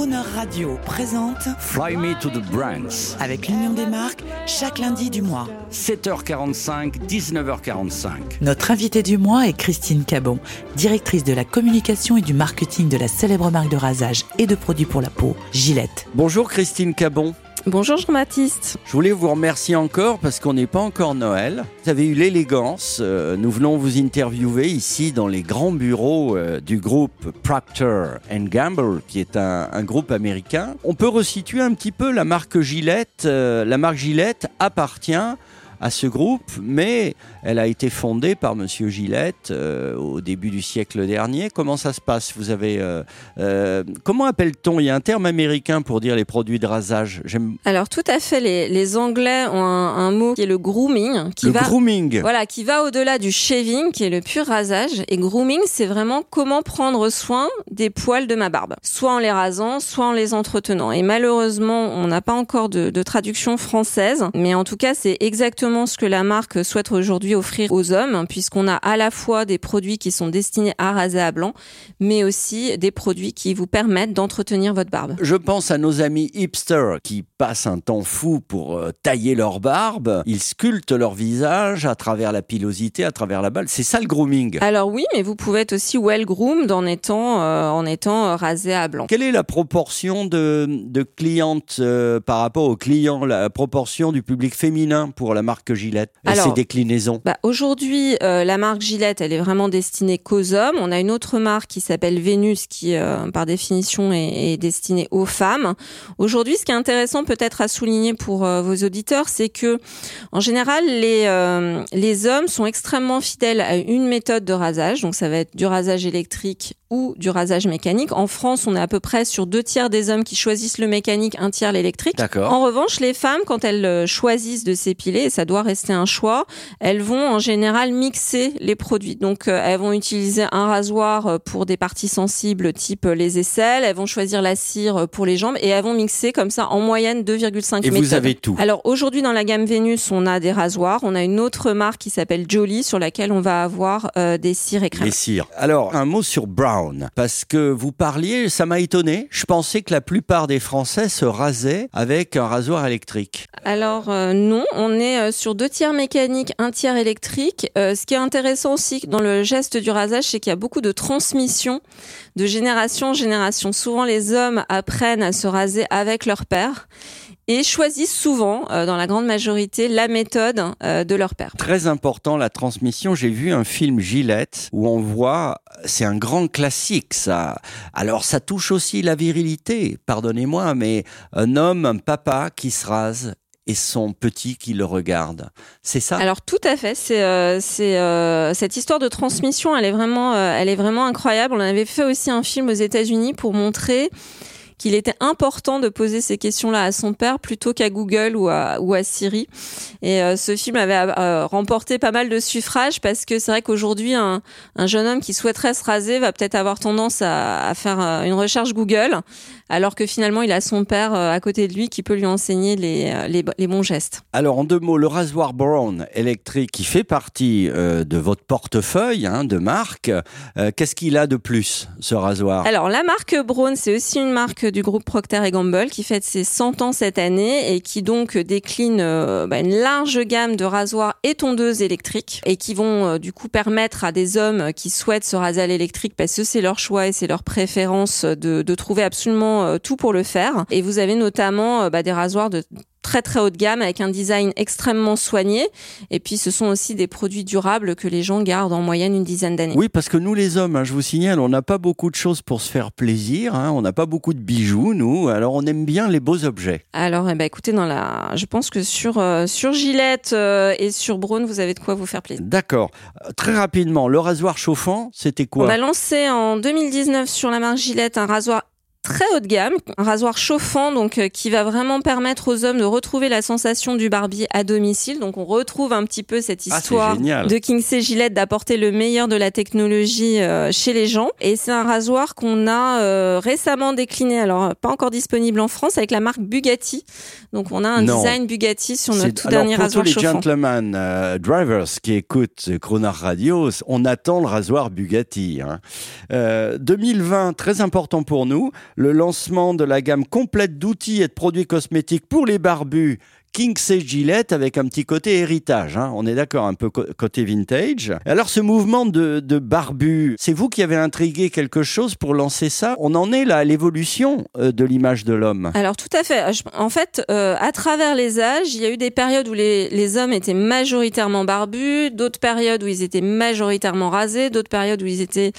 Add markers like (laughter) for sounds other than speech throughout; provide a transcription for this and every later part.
Crooner Radio présente Fly Me to the Brands. avec l'Union des marques chaque lundi du mois. 7h45, 19h45. Notre invitée du mois est Christine Cabon, directrice de la communication et du marketing de la célèbre marque de rasage et de produits pour la peau, Gillette. Bonjour Christine Cabon. Bonjour Jean-Baptiste. Je voulais vous remercier encore parce qu'on n'est pas encore Noël. Vous avez eu l'élégance. euh, nous venons vous interviewer ici dans les grands bureaux euh, du groupe Procter Gamble, qui est un, un groupe américain. On peut resituer un petit peu la marque Gillette. Euh, la marque Gillette appartient à ce groupe, mais elle a été fondée par Monsieur Gillette euh, au début du siècle dernier. Comment ça se passe? Vous avez euh, euh, comment appelle-t-on? Il y a un terme américain pour dire les produits de rasage. Alors tout à fait, les, les Anglais ont un, un mot qui est le grooming, qui le va grooming. voilà, qui va au-delà du shaving, qui est le pur rasage. Et grooming, c'est vraiment comment prendre soin des poils de ma barbe, soit en les rasant, soit en les entretenant. Et malheureusement, on n'a pas encore de, de traduction française, mais en tout cas, c'est exactement ce que la marque souhaite aujourd'hui offrir aux hommes, puisqu'on a à la fois des produits qui sont destinés à raser à blanc, mais aussi des produits qui vous permettent d'entretenir votre barbe. Je pense à nos amis hipsters qui passent un temps fou pour euh, tailler leur barbe. Ils sculptent leur visage à travers la pilosité, à travers la balle. C'est ça le grooming. Alors oui, mais vous pouvez être aussi well groomed en étant euh, en étant euh, rasé à blanc. Quelle est la proportion de, de clientes par rapport aux clients, la proportion du public féminin pour la marque Gillette et Alors, ses déclinaisons? Bah, aujourd'hui, la marque Gillette, elle est vraiment destinée qu'aux hommes. On a une autre marque qui s'appelle Vénus, qui par définition est, est destinée aux femmes. Aujourd'hui, ce qui est intéressant peut-être à souligner pour euh, vos auditeurs, c'est que en général, les euh, les hommes sont extrêmement fidèles à une méthode de rasage. Donc, ça va être du rasage électrique ou du rasage mécanique. En France, on est à peu près sur deux tiers des hommes qui choisissent le mécanique, un tiers l'électrique. En revanche, les femmes, quand elles euh, choisissent de s'épiler, et ça doit rester un choix, elles vont en général mixer les produits. Donc, elles vont utiliser un rasoir pour des parties sensibles, type les aisselles. Elles vont choisir la cire pour les jambes et elles vont mixer comme ça en moyenne 2,5 Et vous avez tout. Alors aujourd'hui dans la gamme Vénus, on a des rasoirs, on a une autre marque qui s'appelle Jolie sur laquelle on va avoir euh, des cires et crèmes. Les cires. Alors, un mot sur Brown. Parce que vous parliez, ça m'a étonné. Je pensais que la plupart des Français se rasaient avec un rasoir électrique. Alors euh, non, on est euh, sur deux tiers mécaniques, un tiers électrique. Euh, ce qui est intéressant aussi dans le geste du rasage, c'est qu'il y a beaucoup de transmission de génération en génération. Souvent, les hommes apprennent à se raser avec leur père et choisissent souvent, euh, dans la grande majorité, la méthode euh, de leur père. Très important, la transmission. J'ai vu un film Gillette où on voit, c'est un grand classique, ça. Alors, ça touche aussi la virilité. Pardonnez-moi, mais un homme, un papa qui se rase et son petit qui le regarde. C'est ça? Alors tout à fait, c'est euh, euh, cette histoire de transmission, elle est vraiment euh, elle est vraiment incroyable. On avait fait aussi un film aux États-Unis pour montrer qu'il était important de poser ces questions-là à son père plutôt qu'à Google ou à, ou à Siri. Et euh, ce film avait euh, remporté pas mal de suffrages parce que c'est vrai qu'aujourd'hui, un, un jeune homme qui souhaiterait se raser va peut-être avoir tendance à, à faire euh, une recherche Google, alors que finalement, il a son père euh, à côté de lui qui peut lui enseigner les, euh, les, les bons gestes. Alors, en deux mots, le rasoir Brown électrique qui fait partie euh, de votre portefeuille hein, de marque, euh, qu'est-ce qu'il a de plus, ce rasoir? Alors, la marque Braun, c'est aussi une marque du groupe Procter Gamble qui fête ses 100 ans cette année et qui donc décline euh, bah, une large gamme de rasoirs et tondeuses électriques et qui vont du coup permettre à des hommes qui souhaitent se raser à l'électrique parce que c'est leur choix et c'est leur préférence de, de trouver absolument euh, tout pour le faire. Et vous avez notamment euh, bah, des rasoirs de très très haut de gamme avec un design extrêmement soigné et puis ce sont aussi des produits durables que les gens gardent en moyenne une dizaine d'années. Oui, parce que nous les hommes, hein, je vous signale, on n'a pas beaucoup de choses pour se faire plaisir, hein, on n'a pas beaucoup de bijoux, nous, alors on aime bien les beaux objets. Alors, eh ben, écoutez, dans la, je pense que sur euh, sur Gillette euh, et sur Braun, vous avez de quoi vous faire plaisir. D'accord. Très rapidement, le rasoir chauffant, c'était On quoi a lancé en 2019 sur la marque Gillette un rasoir très haut de gamme, un rasoir chauffant donc euh, qui va vraiment permettre aux hommes de retrouver la sensation du barbier à domicile. Donc on retrouve un petit peu cette Ah, histoire génial. de Kingsley Gillette d'apporter le meilleur de la technologie euh, chez les gens. Et c'est un rasoir qu'on a euh, récemment décliné, alors pas encore disponible en France, avec la marque Bugatti. Donc on a un Non. design Bugatti sur notre tout alors, dernier pour rasoir tous les chauffant. gentlemen drivers qui écoutent Chronar Radio, on attend le rasoir Bugatti. hein. Euh, 2020, très important pour nous. Le lancement de la gamme complète d'outils et de produits cosmétiques pour les barbus King C Gillette avec un petit côté héritage. Hein. On est d'accord, un peu côté vintage. Alors ce mouvement de, de barbu, c'est vous qui avez intrigué quelque chose pour lancer ça? On en est là à l'évolution euh, de l'image de l'homme. Alors tout à fait. En fait, euh, à travers les âges, il y a eu des périodes où les, les hommes étaient majoritairement barbus, d'autres périodes où ils étaient majoritairement rasés, d'autres périodes où ils étaient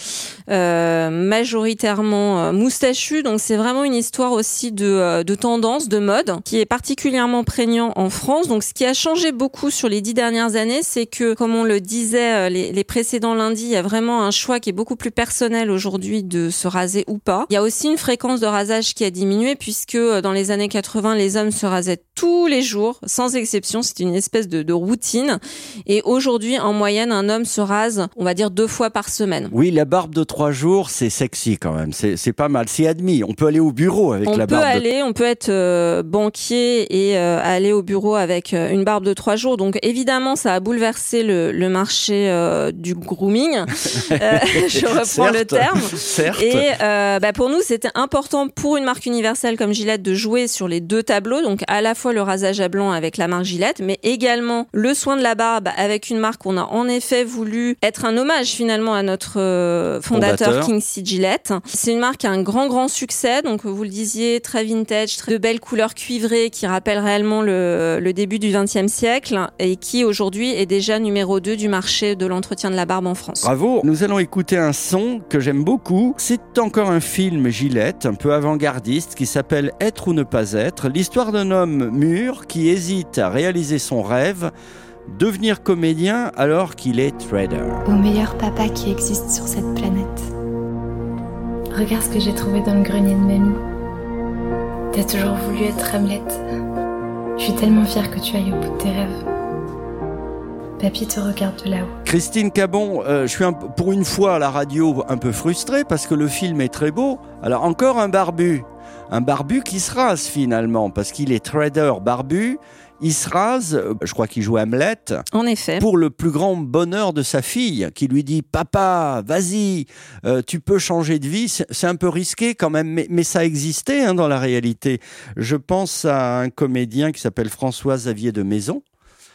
euh, majoritairement moustachus. Donc c'est vraiment une histoire aussi de, de tendance, de mode, qui est particulièrement prégnante en France. Donc, ce qui a changé beaucoup sur les dix dernières années, c'est que, comme on le disait euh, les, précédents lundis, il y a vraiment un choix qui est beaucoup plus personnel aujourd'hui de se raser ou pas. Il y a aussi une fréquence de rasage qui a diminué puisque euh, dans les années 80, les hommes se rasaient tous les jours, sans exception. C'était une espèce de, de routine. Et aujourd'hui, en moyenne, un homme se rase, on va dire, deux fois par semaine. Oui, la barbe de trois jours, c'est sexy quand même. C'est pas mal. C'est admis. On peut aller au bureau avec la barbe. On peut aller, on peut être euh, banquier et aller au bureau avec euh, une barbe de trois jours. Donc évidemment, ça a bouleversé le, le marché euh, du grooming. (laughs) Euh, je reprends le terme. Certes. Et bah, pour nous, c'était important pour une marque universelle comme Gillette de jouer sur les deux tableaux. Donc à la fois le rasage à blanc avec la marque Gillette, mais également le soin de la barbe avec une marque qu'on a en effet voulu être un hommage finalement à notre fondateur, King C. Gillette. C'est une marque qui a un grand grand succès. Donc vous le disiez, très vintage, très de belles couleurs cuivrées qui rappellent réellement le le, début du XXe siècle et qui aujourd'hui est déjà numéro 2 du marché de l'entretien de la barbe en France. Bravo Nous allons écouter un son que j'aime beaucoup. C'est encore un film Gillette, un peu avant-gardiste, qui s'appelle Être ou ne pas être, l'histoire d'un homme mûr qui hésite à réaliser son rêve devenir comédien alors qu'il est trader. Au meilleur papa qui existe sur cette planète. Regarde ce que j'ai trouvé dans le grenier de mamie. T'as toujours voulu être Hamlet. Je suis tellement fière que tu ailles au bout de tes rêves. Papy te regarde de là-haut. Christine Cabon, euh, je suis pour une fois à la radio un peu frustré parce que le film est très beau. Alors encore un barbu. Un barbu qui se rase finalement parce qu'il est trader barbu il se rase, je crois qu'il joue Hamlet. En effet. Pour le plus grand bonheur de sa fille, qui lui dit Papa, vas-y, euh, tu peux changer de vie. C'est un peu risqué quand même, mais, ça existait hein, dans la réalité. Je pense à un comédien qui s'appelle François Xavier de Maison,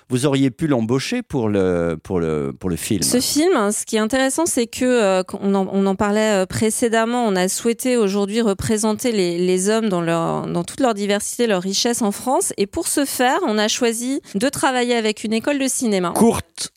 vous auriez pu l'embaucher pour le, pour, le, pour le film. Ce film, ce qui est intéressant, c'est que, euh, on, en, on, en, parlait euh, précédemment, on a souhaité aujourd'hui représenter les, les, hommes dans, leur, dans toute leur diversité, leur richesse en France. Et pour ce faire, on a choisi de travailler avec une école de cinéma. Courte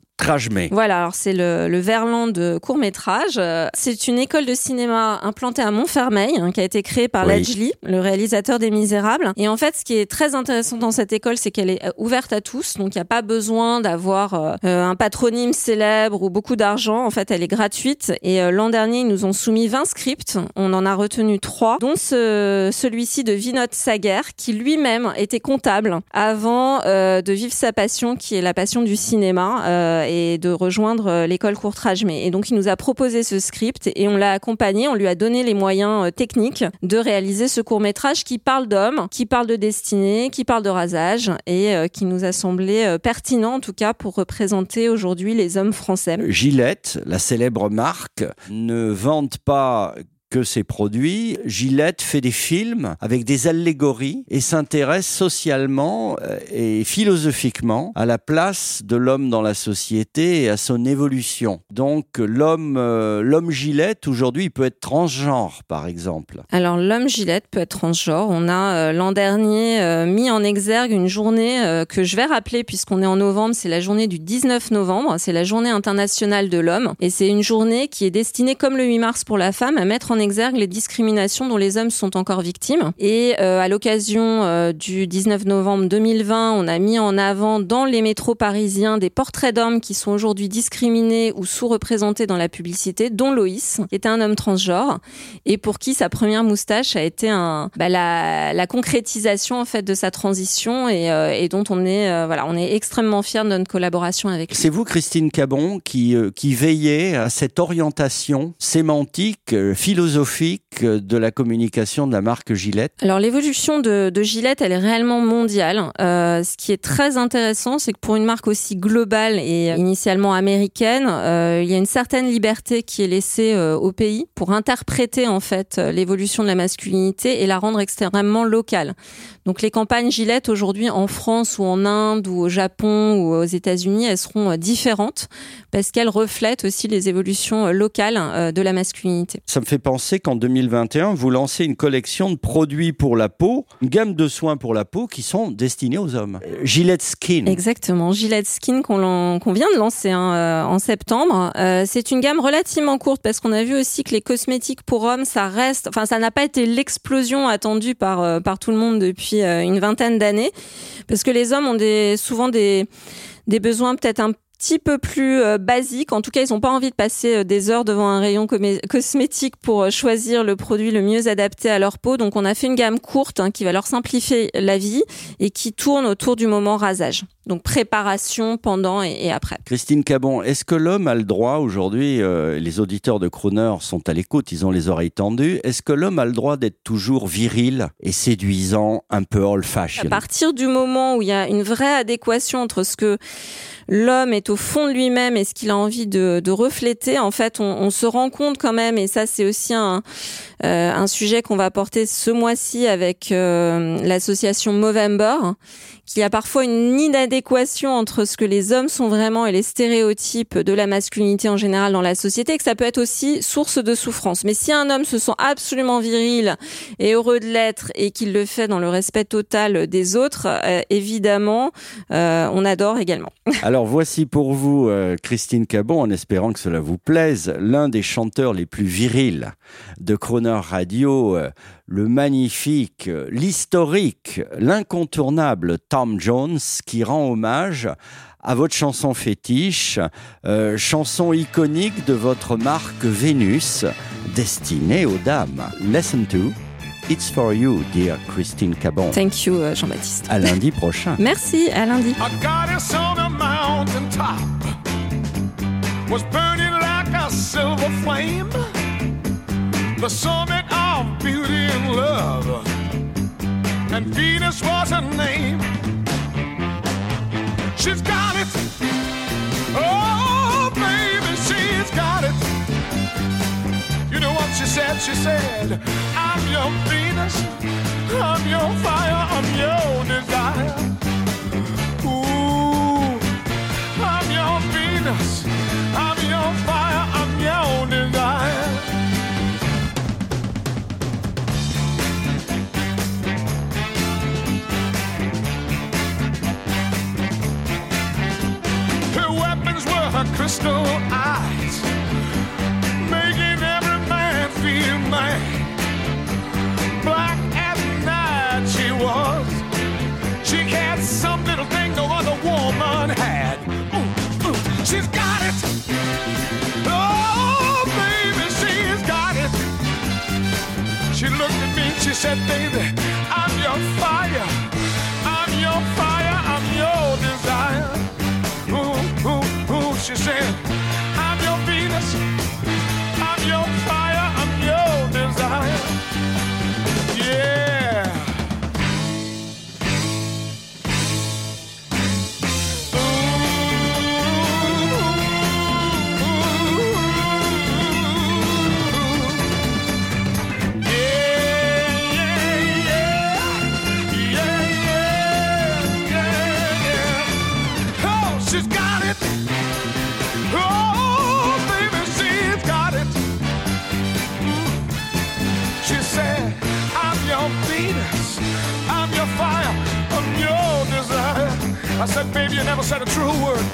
voilà, alors c'est le, le Verlan de court métrage. C'est une école de cinéma implantée à Montfermeil, hein, qui a été créée par oui. le réalisateur des Misérables. Et en fait, ce qui est très intéressant dans cette école, c'est qu'elle est euh, ouverte à tous, donc il n'y a pas besoin d'avoir euh, euh, un patronyme célèbre ou beaucoup d'argent. En fait, elle est gratuite. Et l'an dernier, ils nous ont soumis 20 scripts. On en a retenu trois, dont ce, celui-ci de Vinod Sager, qui lui-même était comptable avant de vivre sa passion, qui est la passion du cinéma et de rejoindre euh, l'école Courtrage. Mais et donc il nous a proposé ce script et on l'a accompagné, on lui a donné les moyens euh, techniques de réaliser ce court métrage qui parle d'hommes, qui parle de destinée, qui parle de rasage et euh, qui nous a semblé pertinent en tout cas pour représenter aujourd'hui les hommes français. Gillette, la célèbre marque, ne vante pas que ses produits. Gillette fait des films avec des allégories et s'intéresse socialement euh, et philosophiquement à la place de l'homme dans la société et à son évolution. Donc l'homme euh, l'homme Gillette aujourd'hui peut être transgenre par exemple. Alors l'homme Gillette peut être transgenre. On a euh, l'an dernier mis en exergue une journée que je vais rappeler puisqu'on est en novembre, c'est la journée du 19 novembre, c'est la journée internationale de l'homme et c'est une journée qui est destinée comme le 8 mars pour la femme à mettre en exergue les discriminations dont les hommes sont encore victimes. Et euh, à l'occasion euh, du 19 novembre 2020, on a mis en avant dans les métros parisiens des portraits d'hommes qui sont aujourd'hui discriminés ou sous-représentés dans la publicité, dont Loïs, qui était un homme transgenre et pour qui sa première moustache a été bah, la, concrétisation en fait de sa transition et, euh, dont on est voilà, on est extrêmement fiers de notre collaboration avec. C'est vous, Christine Cabon, qui qui veillez à cette orientation sémantique, philosophique philosophique de la communication de la marque Gillette Alors l'évolution de, de, Gillette, elle est réellement mondiale. Euh, ce qui est très intéressant, c'est que pour une marque aussi globale et initialement américaine, euh, il y a une certaine liberté qui est laissée euh, au pays pour interpréter en fait l'évolution de la masculinité et la rendre extrêmement locale. Donc les campagnes Gillette aujourd'hui en France ou en Inde ou au Japon ou aux États-Unis, elles seront différentes parce qu'elles reflètent aussi les évolutions locales de la masculinité. Ça me fait penser qu'en 2021, vous lancez une collection de produits pour la peau, une gamme de soins pour la peau qui sont destinés aux hommes. Gillette Skin. Exactement, Gillette Skin qu'on vient de lancer hein, euh, en septembre. Euh, c'est une gamme relativement courte parce qu'on a vu aussi que les cosmétiques pour hommes, ça reste, enfin ça n'a pas été l'explosion attendue par euh, par tout le monde depuis une vingtaine d'années, parce que les hommes ont des souvent des des besoins peut-être un petit peu plus euh, basique. En tout cas, ils n'ont pas envie de passer euh, des heures devant un rayon cosmétique pour euh, choisir le produit le mieux adapté à leur peau. Donc, on a fait une gamme courte hein, qui va leur simplifier la vie et qui tourne autour du moment rasage. Donc préparation pendant et, après. Christine Cabon, est-ce que l'homme a le droit aujourd'hui, les auditeurs de Crooner sont à l'écoute, ils ont les oreilles tendues, est-ce que l'homme a le droit d'être toujours viril et séduisant, un peu old-fashioned? À partir du moment où il y a une vraie adéquation entre ce que l'homme est au fond de lui-même et ce qu'il a envie de, de refléter, en fait, on, on, se rend compte quand même, et ça c'est aussi un, euh, un sujet qu'on va porter ce mois-ci avec euh, l'association Movember, qu'il y a parfois une inadéquation entre ce que les hommes sont vraiment et les stéréotypes de la masculinité en général dans la société, et que ça peut être aussi source de souffrance. Mais si un homme se sent absolument viril et heureux de l'être et qu'il le fait dans le respect total des autres, euh, évidemment, on adore également. (laughs) Alors voici pour vous, Christine Cabon, en espérant que cela vous plaise, l'un des chanteurs les plus virils de Radio, euh, le magnifique, euh, l'historique, l'incontournable Tom Jones qui rend hommage à votre chanson fétiche, euh, chanson iconique de votre marque Vénus, destinée aux dames. Listen to It's for you, dear Christine Cabon. Thank you, Jean-Baptiste. À lundi prochain. (laughs) Merci, à lundi. was burning like a silver flame. The summit of beauty and love. And Venus was her name. She's got it. Oh, baby, she's got it. You know what she said? She said, I'm your Venus, I'm your fire, I'm your desire. Ooh, I'm your Venus. Crystal eyes, making every man feel mad. Black as night she was. She had some little thing no other woman had. Ooh, ooh, she's got it. Oh, baby, she's got it. She looked at me, and she said, baby, I'm your fire.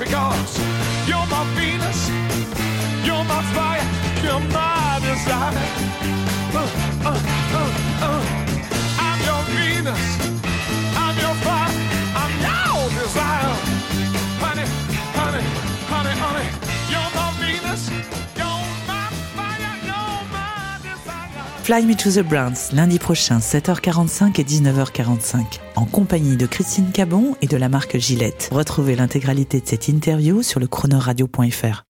Because you're my Venus. You're my fire. You're my desire. Uh, uh, uh, uh. I'm your Venus. Fly Me to the Browns, lundi prochain, 7h45 et 19h45, en compagnie de Christine Cabon et de la marque Gillette. Retrouvez l'intégralité de cette interview sur le chronoradio.fr.